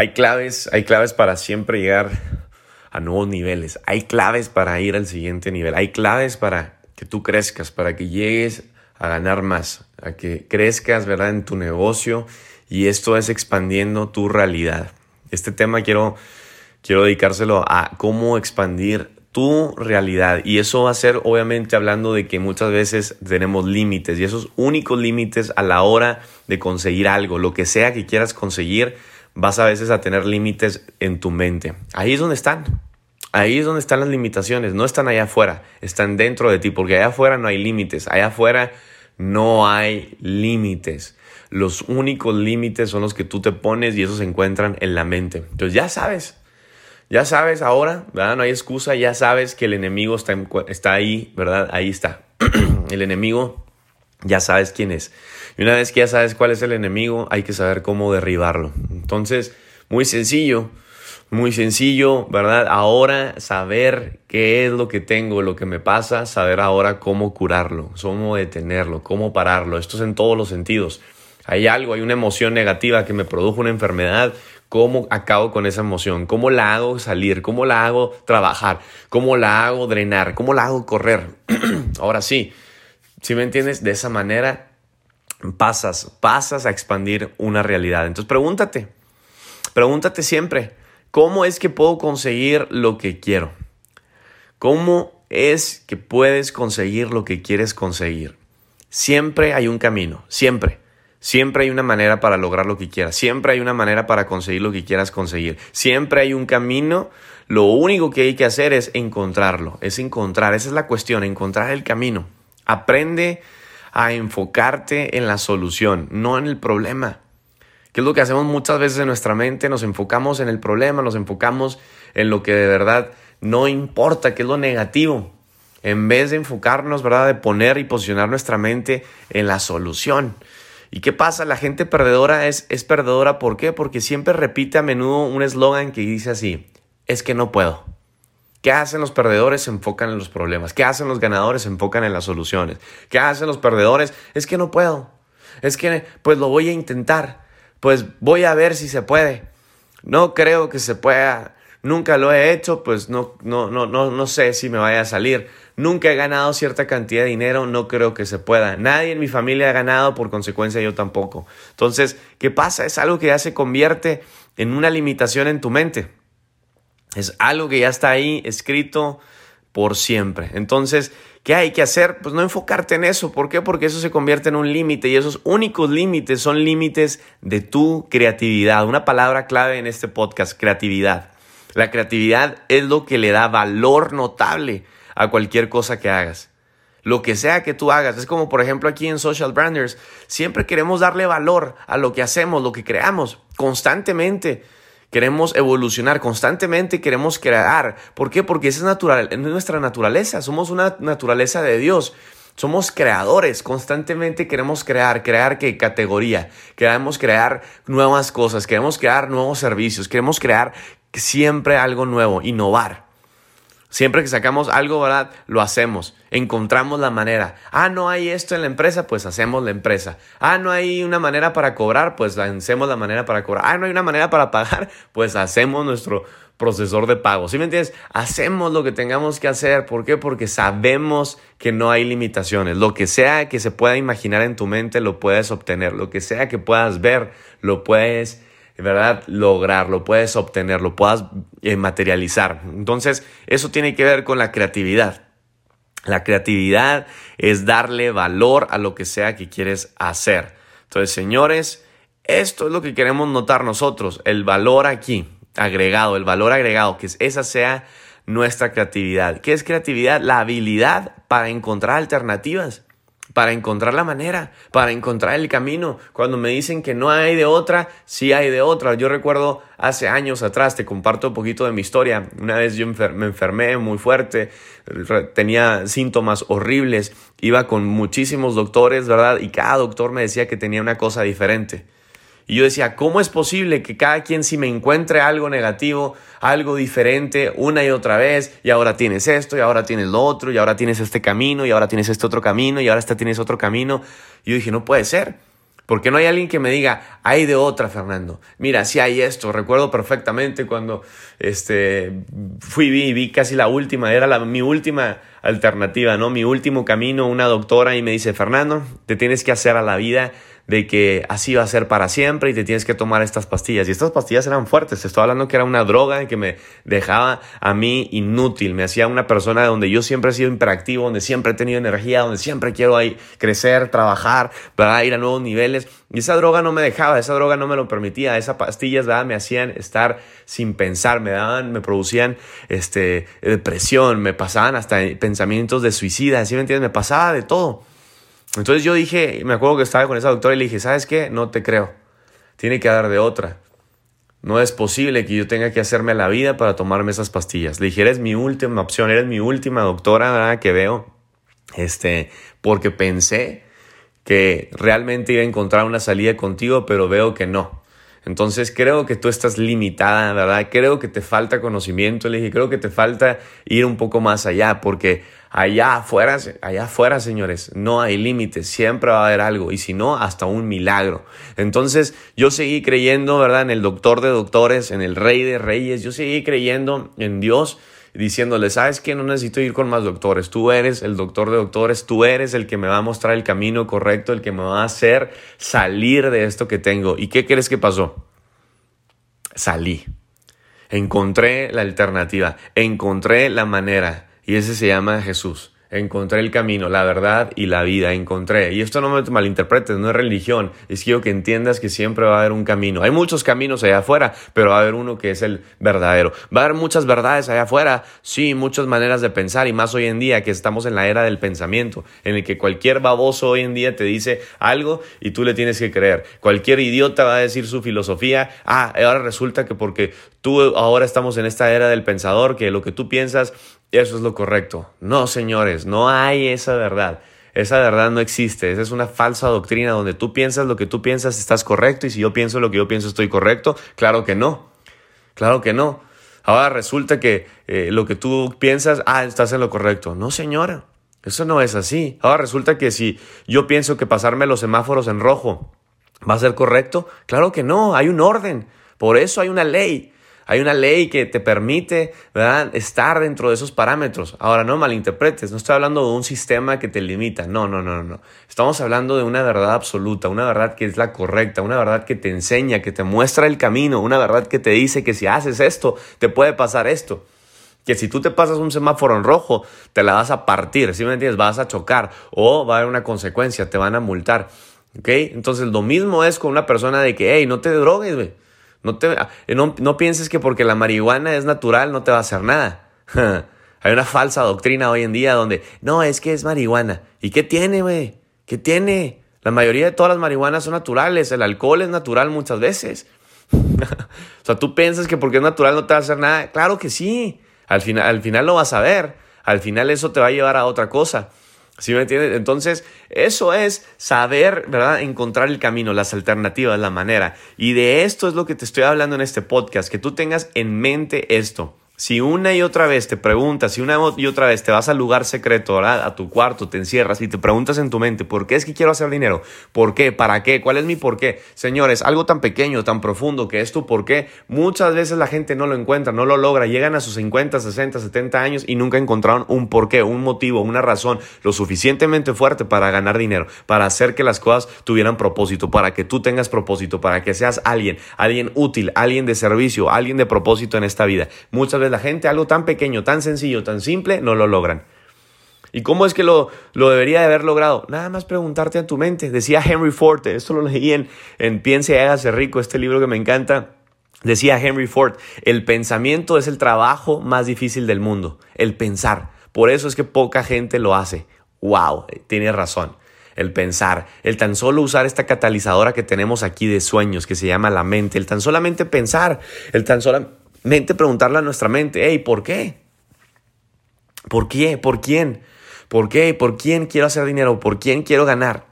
Hay claves, hay claves para siempre llegar a nuevos niveles. Hay claves para ir al siguiente nivel. Hay claves para que tú crezcas, para que llegues a ganar más, a que crezcas, ¿verdad? En tu negocio y esto es expandiendo tu realidad. Este tema quiero, quiero dedicárselo a cómo expandir tu realidad y eso va a ser obviamente hablando de que muchas veces tenemos límites y esos únicos límites a la hora de conseguir algo, lo que sea que quieras conseguir, vas a veces a tener límites en tu mente. Ahí es donde están. Ahí es donde están las limitaciones, no están allá afuera, están dentro de ti, porque allá afuera no hay límites, allá afuera no hay límites. Los únicos límites son los que tú te pones y esos se encuentran en la mente. Entonces ya sabes, ya sabes ahora, ¿verdad? No hay excusa, ya sabes que el enemigo está, está ahí, ¿verdad? Ahí está. el enemigo, ya sabes quién es. Y una vez que ya sabes cuál es el enemigo, hay que saber cómo derribarlo. Entonces, muy sencillo, muy sencillo, ¿verdad? Ahora saber qué es lo que tengo, lo que me pasa, saber ahora cómo curarlo, cómo detenerlo, cómo pararlo. Esto es en todos los sentidos. Hay algo, hay una emoción negativa que me produjo una enfermedad. ¿Cómo acabo con esa emoción? ¿Cómo la hago salir? ¿Cómo la hago trabajar? ¿Cómo la hago drenar? ¿Cómo la hago correr? ahora sí, si me entiendes, de esa manera pasas, pasas a expandir una realidad. Entonces pregúntate, pregúntate siempre, ¿cómo es que puedo conseguir lo que quiero? ¿Cómo es que puedes conseguir lo que quieres conseguir? Siempre hay un camino, siempre. Siempre hay una manera para lograr lo que quieras. Siempre hay una manera para conseguir lo que quieras conseguir. Siempre hay un camino. Lo único que hay que hacer es encontrarlo. Es encontrar. Esa es la cuestión, encontrar el camino. Aprende a enfocarte en la solución, no en el problema. ¿Qué es lo que hacemos muchas veces en nuestra mente? Nos enfocamos en el problema, nos enfocamos en lo que de verdad no importa, que es lo negativo, en vez de enfocarnos, ¿verdad? De poner y posicionar nuestra mente en la solución. ¿Y qué pasa? La gente perdedora es, es perdedora, ¿por qué? Porque siempre repite a menudo un eslogan que dice así, es que no puedo. ¿Qué hacen los perdedores? Se enfocan en los problemas. ¿Qué hacen los ganadores? Se enfocan en las soluciones. ¿Qué hacen los perdedores? Es que no puedo. Es que pues lo voy a intentar. Pues voy a ver si se puede. No creo que se pueda. Nunca lo he hecho, pues no, no, no, no, no sé si me vaya a salir. Nunca he ganado cierta cantidad de dinero, no creo que se pueda. Nadie en mi familia ha ganado, por consecuencia yo tampoco. Entonces, ¿qué pasa? Es algo que ya se convierte en una limitación en tu mente. Es algo que ya está ahí escrito por siempre. Entonces, ¿qué hay que hacer? Pues no enfocarte en eso. ¿Por qué? Porque eso se convierte en un límite y esos únicos límites son límites de tu creatividad. Una palabra clave en este podcast, creatividad. La creatividad es lo que le da valor notable a cualquier cosa que hagas. Lo que sea que tú hagas. Es como, por ejemplo, aquí en Social Branders. Siempre queremos darle valor a lo que hacemos, lo que creamos, constantemente queremos evolucionar constantemente, queremos crear. ¿Por qué? Porque esa es, natural, es nuestra naturaleza, somos una naturaleza de Dios. Somos creadores, constantemente queremos crear, crear qué categoría, queremos crear nuevas cosas, queremos crear nuevos servicios, queremos crear siempre algo nuevo, innovar. Siempre que sacamos algo, ¿verdad? Lo hacemos. Encontramos la manera. Ah, no hay esto en la empresa, pues hacemos la empresa. Ah, no hay una manera para cobrar, pues hacemos la manera para cobrar. Ah, no hay una manera para pagar, pues hacemos nuestro procesor de pago. ¿Sí me entiendes? Hacemos lo que tengamos que hacer. ¿Por qué? Porque sabemos que no hay limitaciones. Lo que sea que se pueda imaginar en tu mente, lo puedes obtener. Lo que sea que puedas ver, lo puedes ¿verdad? Lograrlo, puedes obtenerlo, puedas eh, materializar. Entonces, eso tiene que ver con la creatividad. La creatividad es darle valor a lo que sea que quieres hacer. Entonces, señores, esto es lo que queremos notar nosotros, el valor aquí agregado, el valor agregado, que esa sea nuestra creatividad. ¿Qué es creatividad? La habilidad para encontrar alternativas para encontrar la manera, para encontrar el camino. Cuando me dicen que no hay de otra, sí hay de otra. Yo recuerdo hace años atrás, te comparto un poquito de mi historia. Una vez yo me enfermé muy fuerte, tenía síntomas horribles, iba con muchísimos doctores, ¿verdad? Y cada doctor me decía que tenía una cosa diferente. Y yo decía, ¿cómo es posible que cada quien si me encuentre algo negativo, algo diferente una y otra vez, y ahora tienes esto, y ahora tienes lo otro, y ahora tienes este camino, y ahora tienes este otro camino, y ahora este tienes otro camino? Y yo dije, no puede ser. ¿Por qué no hay alguien que me diga, hay de otra, Fernando? Mira, si hay esto. Recuerdo perfectamente cuando este, fui y vi casi la última, era la, mi última alternativa, ¿no? Mi último camino, una doctora y me dice, Fernando, te tienes que hacer a la vida de que así va a ser para siempre y te tienes que tomar estas pastillas. Y estas pastillas eran fuertes. Te estoy hablando que era una droga que me dejaba a mí inútil. Me hacía una persona donde yo siempre he sido imperactivo, donde siempre he tenido energía, donde siempre quiero ahí crecer, trabajar, para ir a nuevos niveles. Y esa droga no me dejaba, esa droga no me lo permitía. Esas pastillas ¿verdad? me hacían estar sin pensar, me daban, me producían este, depresión, me pasaban hasta pensamientos de suicida. ¿Sí me entiendes? Me pasaba de todo. Entonces yo dije, me acuerdo que estaba con esa doctora y le dije, ¿sabes qué? No te creo. Tiene que dar de otra. No es posible que yo tenga que hacerme la vida para tomarme esas pastillas. Le dije, eres mi última opción, eres mi última doctora ¿verdad? que veo. Este, porque pensé que realmente iba a encontrar una salida contigo, pero veo que no. Entonces creo que tú estás limitada, ¿verdad? Creo que te falta conocimiento. Le dije, creo que te falta ir un poco más allá, porque allá afuera, allá afuera, señores, no hay límites, siempre va a haber algo, y si no, hasta un milagro. Entonces yo seguí creyendo, ¿verdad? En el doctor de doctores, en el rey de reyes, yo seguí creyendo en Dios diciéndole, sabes que no necesito ir con más doctores, tú eres el doctor de doctores, tú eres el que me va a mostrar el camino correcto, el que me va a hacer salir de esto que tengo. ¿Y qué crees que pasó? Salí. Encontré la alternativa, encontré la manera y ese se llama Jesús. Encontré el camino, la verdad y la vida. Encontré. Y esto no me malinterpretes, no es religión. Es quiero que entiendas que siempre va a haber un camino. Hay muchos caminos allá afuera, pero va a haber uno que es el verdadero. Va a haber muchas verdades allá afuera. Sí, muchas maneras de pensar. Y más hoy en día que estamos en la era del pensamiento, en el que cualquier baboso hoy en día te dice algo y tú le tienes que creer. Cualquier idiota va a decir su filosofía. Ah, ahora resulta que porque tú ahora estamos en esta era del pensador, que lo que tú piensas eso es lo correcto. No, señores, no hay esa verdad. Esa verdad no existe. Esa es una falsa doctrina donde tú piensas lo que tú piensas estás correcto y si yo pienso lo que yo pienso estoy correcto. Claro que no. Claro que no. Ahora resulta que eh, lo que tú piensas, ah, estás en lo correcto. No, señora. Eso no es así. Ahora resulta que si yo pienso que pasarme los semáforos en rojo va a ser correcto. Claro que no. Hay un orden. Por eso hay una ley. Hay una ley que te permite estar dentro de esos parámetros. Ahora, no malinterpretes, no estoy hablando de un sistema que te limita. No, no, no, no. Estamos hablando de una verdad absoluta, una verdad que es la correcta, una verdad que te enseña, que te muestra el camino, una verdad que te dice que si haces esto, te puede pasar esto que si tú te pasas un semáforo en rojo, te la vas a partir, ¿sí me entiendes? Vas a chocar o va a haber una consecuencia, te van a multar, ¿ok? Entonces lo mismo es con una persona de que, hey, no te drogues, güey. No, te, eh, no, pienses que porque la marihuana es natural no te va a hacer nada. Hay una falsa doctrina hoy en día donde, no, es que es marihuana. ¿Y qué tiene, güey? ¿Qué tiene? La mayoría de todas las marihuanas son naturales. El alcohol es natural muchas veces. o sea, tú piensas que porque es natural no te va a hacer nada. Claro que sí. Al final, al final lo vas a ver. Al final eso te va a llevar a otra cosa. ¿Sí me entiendes? Entonces, eso es saber, ¿verdad? Encontrar el camino, las alternativas, la manera. Y de esto es lo que te estoy hablando en este podcast, que tú tengas en mente esto. Si una y otra vez te preguntas, si una y otra vez te vas al lugar secreto, a tu cuarto, te encierras y te preguntas en tu mente, ¿por qué es que quiero hacer dinero? ¿Por qué? ¿Para qué? ¿Cuál es mi por qué? Señores, algo tan pequeño, tan profundo que es tu por qué, muchas veces la gente no lo encuentra, no lo logra, llegan a sus 50, 60, 70 años y nunca encontraron un por qué, un motivo, una razón lo suficientemente fuerte para ganar dinero, para hacer que las cosas tuvieran propósito, para que tú tengas propósito, para que seas alguien, alguien útil, alguien de servicio, alguien de propósito en esta vida. Muchas veces la gente algo tan pequeño, tan sencillo, tan simple, no lo logran. ¿Y cómo es que lo, lo debería de haber logrado? Nada más preguntarte a tu mente. Decía Henry Ford, esto lo leí en, en Piense y hágase rico, este libro que me encanta. Decía Henry Ford, el pensamiento es el trabajo más difícil del mundo, el pensar. Por eso es que poca gente lo hace. ¡Wow! Tiene razón. El pensar, el tan solo usar esta catalizadora que tenemos aquí de sueños que se llama la mente, el tan solamente pensar, el tan solamente mente preguntarle a nuestra mente, hey, ¿por qué? ¿Por qué? ¿Por quién? ¿Por qué? ¿Por quién quiero hacer dinero? ¿Por quién quiero ganar?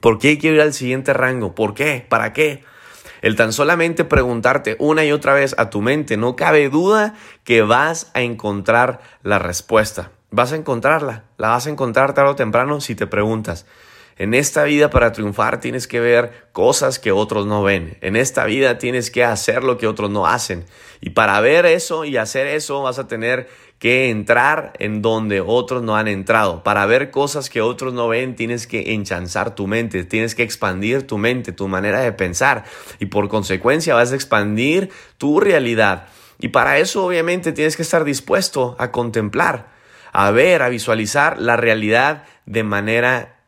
¿Por qué quiero ir al siguiente rango? ¿Por qué? ¿Para qué? El tan solamente preguntarte una y otra vez a tu mente, no cabe duda que vas a encontrar la respuesta. Vas a encontrarla, la vas a encontrar tarde o temprano si te preguntas. En esta vida para triunfar tienes que ver cosas que otros no ven. En esta vida tienes que hacer lo que otros no hacen. Y para ver eso y hacer eso vas a tener que entrar en donde otros no han entrado. Para ver cosas que otros no ven tienes que enchanzar tu mente, tienes que expandir tu mente, tu manera de pensar. Y por consecuencia vas a expandir tu realidad. Y para eso obviamente tienes que estar dispuesto a contemplar, a ver, a visualizar la realidad de manera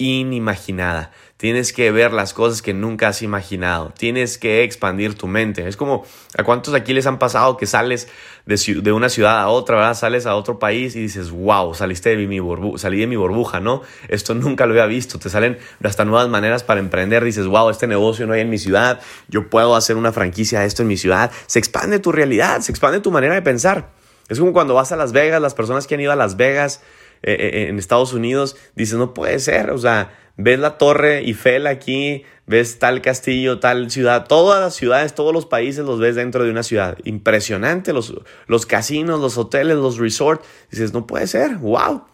inimaginada. Tienes que ver las cosas que nunca has imaginado. Tienes que expandir tu mente. Es como a cuántos aquí les han pasado que sales de, una ciudad a otra, ¿verdad? Sales a otro país y dices, wow, saliste de mi burbuja, salí de mi burbuja, ¿no? Esto nunca lo había visto. Te salen hasta nuevas maneras para emprender. Dices, wow, este negocio no hay en mi ciudad. Yo puedo hacer una franquicia de esto en mi ciudad. Se expande tu realidad, se expande tu manera de pensar. Es como cuando vas a Las Vegas, las personas que han ido a Las Vegas eh, eh, en Estados Unidos, dices, no puede ser, o sea, ves la torre Eiffel aquí, ves tal castillo, tal ciudad, todas las ciudades, todos los países los ves dentro de una ciudad. Impresionante, los, los casinos, los hoteles, los resorts. Dices, no puede ser, wow.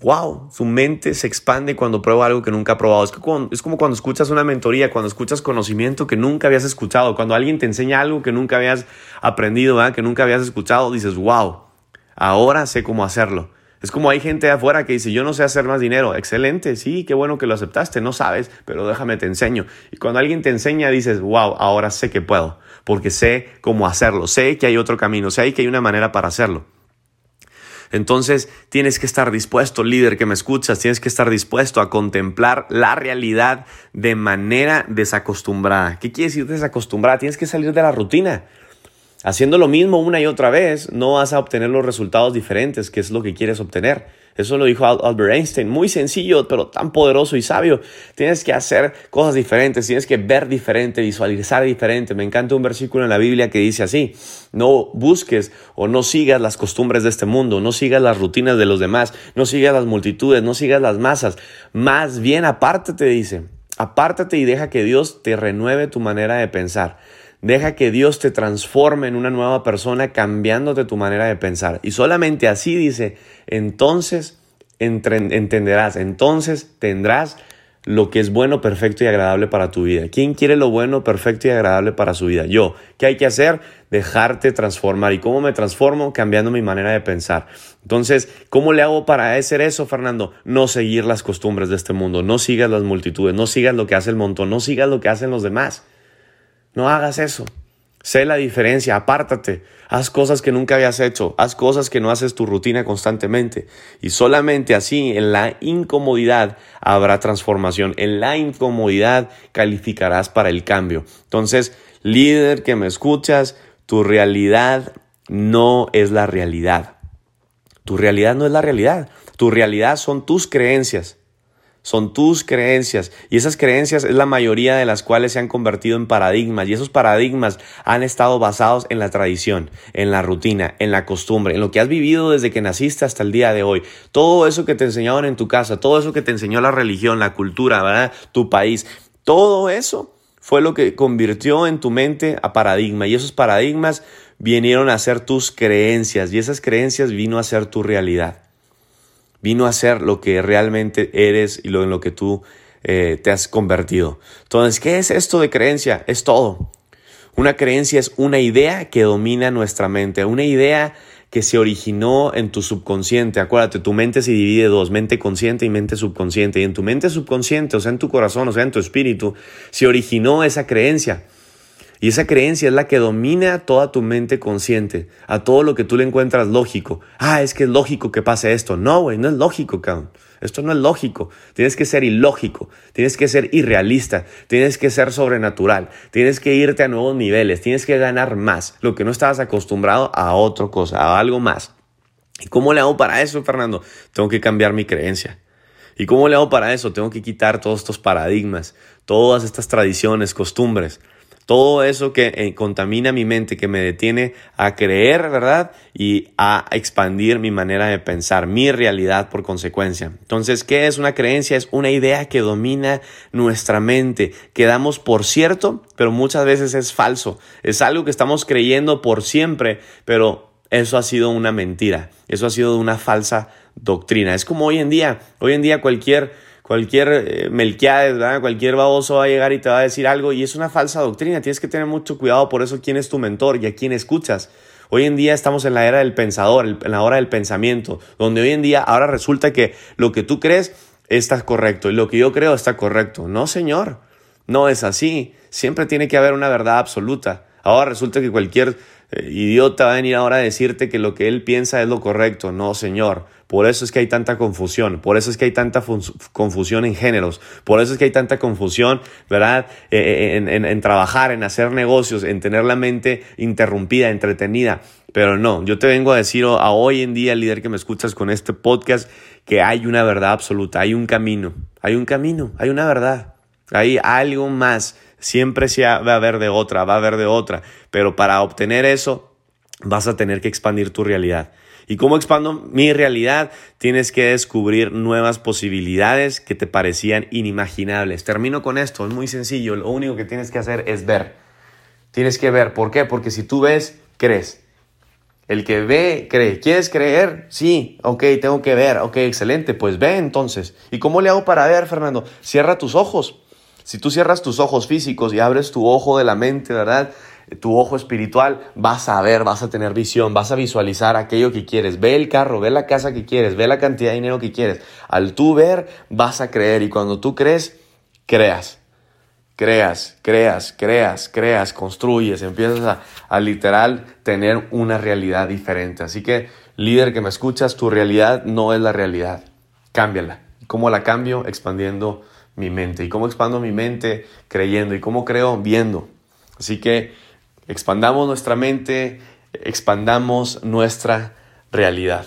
Wow, su mente se expande cuando prueba algo que nunca ha probado. Es, es como cuando escuchas una mentoría, cuando escuchas conocimiento que nunca habías escuchado, cuando alguien te enseña algo que nunca habías aprendido, que nunca habías escuchado, dices, wow, ahora sé cómo hacerlo. Es como hay gente afuera que dice, yo no sé hacer más dinero. Excelente, sí, qué bueno que lo aceptaste, no sabes, pero déjame te enseño. Y cuando alguien te enseña, dices, wow, ahora sé que puedo, porque sé cómo hacerlo, sé que hay otro camino, sé que hay una manera para hacerlo. Entonces tienes que estar dispuesto, líder que me escuchas, tienes que estar dispuesto a contemplar la realidad de manera desacostumbrada. ¿Qué quiere decir desacostumbrada? Tienes que salir de la rutina. Haciendo lo mismo una y otra vez, no vas a obtener los resultados diferentes, que es lo que quieres obtener. Eso lo dijo Albert Einstein, muy sencillo, pero tan poderoso y sabio. Tienes que hacer cosas diferentes, tienes que ver diferente, visualizar diferente. Me encanta un versículo en la Biblia que dice así, no busques o no sigas las costumbres de este mundo, no sigas las rutinas de los demás, no sigas las multitudes, no sigas las masas. Más bien apártate, dice, apártate y deja que Dios te renueve tu manera de pensar. Deja que Dios te transforme en una nueva persona cambiándote tu manera de pensar. Y solamente así dice, entonces entenderás, entonces tendrás lo que es bueno, perfecto y agradable para tu vida. ¿Quién quiere lo bueno, perfecto y agradable para su vida? Yo. ¿Qué hay que hacer? Dejarte transformar. ¿Y cómo me transformo? Cambiando mi manera de pensar. Entonces, ¿cómo le hago para hacer eso, Fernando? No seguir las costumbres de este mundo. No sigas las multitudes. No sigas lo que hace el montón. No sigas lo que hacen los demás. No hagas eso. Sé la diferencia, apártate, haz cosas que nunca habías hecho, haz cosas que no haces tu rutina constantemente. Y solamente así, en la incomodidad, habrá transformación. En la incomodidad calificarás para el cambio. Entonces, líder que me escuchas, tu realidad no es la realidad. Tu realidad no es la realidad. Tu realidad son tus creencias son tus creencias. Y esas creencias es la mayoría de las cuales se han convertido en paradigmas. Y esos paradigmas han estado basados en la tradición, en la rutina, en la costumbre, en lo que has vivido desde que naciste hasta el día de hoy. Todo eso que te enseñaron en tu casa, todo eso que te enseñó la religión, la cultura, tu país, todo eso fue lo que convirtió en tu mente a paradigma. Y esos paradigmas vinieron a ser tus creencias. Y esas creencias vino a ser tu realidad vino a ser lo que realmente eres y lo en lo que tú eh, te has convertido. Entonces, ¿qué es esto de creencia? Es todo. Una creencia es una idea que domina nuestra mente, una idea que se originó en tu subconsciente. Acuérdate, tu mente se divide dos, mente consciente y mente subconsciente. Y en tu mente subconsciente, o sea, en tu corazón, o sea, en tu espíritu, se originó esa creencia. Y esa creencia es la que domina toda tu mente consciente, a todo lo que tú le encuentras lógico. Ah, es que es lógico que pase esto. No, güey, no es lógico, cabrón. Esto no es lógico. Tienes que ser ilógico, tienes que ser irrealista, tienes que ser sobrenatural, tienes que irte a nuevos niveles, tienes que ganar más, lo que no estabas acostumbrado a otra cosa, a algo más. ¿Y cómo le hago para eso, Fernando? Tengo que cambiar mi creencia. ¿Y cómo le hago para eso? Tengo que quitar todos estos paradigmas, todas estas tradiciones, costumbres. Todo eso que eh, contamina mi mente, que me detiene a creer, ¿verdad? Y a expandir mi manera de pensar, mi realidad por consecuencia. Entonces, ¿qué es una creencia? Es una idea que domina nuestra mente, que damos por cierto, pero muchas veces es falso. Es algo que estamos creyendo por siempre, pero eso ha sido una mentira. Eso ha sido una falsa doctrina. Es como hoy en día. Hoy en día cualquier cualquier eh, Melquiades, cualquier baboso va a llegar y te va a decir algo y es una falsa doctrina. Tienes que tener mucho cuidado por eso quién es tu mentor y a quién escuchas. Hoy en día estamos en la era del pensador, en la hora del pensamiento, donde hoy en día ahora resulta que lo que tú crees está correcto y lo que yo creo está correcto. No, señor, no es así. Siempre tiene que haber una verdad absoluta. Ahora resulta que cualquier eh, idiota va a venir ahora a decirte que lo que él piensa es lo correcto. No, señor. Por eso es que hay tanta confusión, por eso es que hay tanta confusión en géneros, por eso es que hay tanta confusión, ¿verdad? Eh, eh, en, trabajar, en hacer negocios, en tener la mente interrumpida, entretenida. Pero no, yo te vengo a decir a hoy en día, líder que me escuchas con este podcast, que hay una verdad absoluta, hay un camino, hay un camino, hay una verdad, hay algo más. Siempre se va a haber de otra, va a haber de otra. Pero para obtener eso, vas a tener que expandir tu realidad. ¿Y cómo expando mi realidad? Tienes que descubrir nuevas posibilidades que te parecían inimaginables. Termino con esto, es muy sencillo. Lo único que tienes que hacer es ver. Tienes que ver. ¿Por qué? Porque si tú ves, crees. El que ve, cree. ¿Quieres creer? Sí, ok, tengo que ver. Ok, excelente, pues ve entonces. ¿Y cómo le hago para ver, Fernando? Cierra tus ojos. Si tú cierras tus ojos físicos y abres tu ojo de la mente, ¿verdad? Tu ojo espiritual, vas a ver, vas a tener visión, vas a visualizar aquello que quieres. Ve el carro, ve la casa que quieres, ve la cantidad de dinero que quieres. Al tú ver, vas a creer y cuando tú crees, creas. Creas, creas, creas, creas, construyes, empiezas a, a literal tener una realidad diferente. Así que, líder que me escuchas, tu realidad no es la realidad. Cámbiala. ¿Cómo la cambio? Expandiendo mi mente. ¿Y cómo expando mi mente? Creyendo. ¿Y cómo creo? Viendo. Así que Expandamos nuestra mente, expandamos nuestra realidad.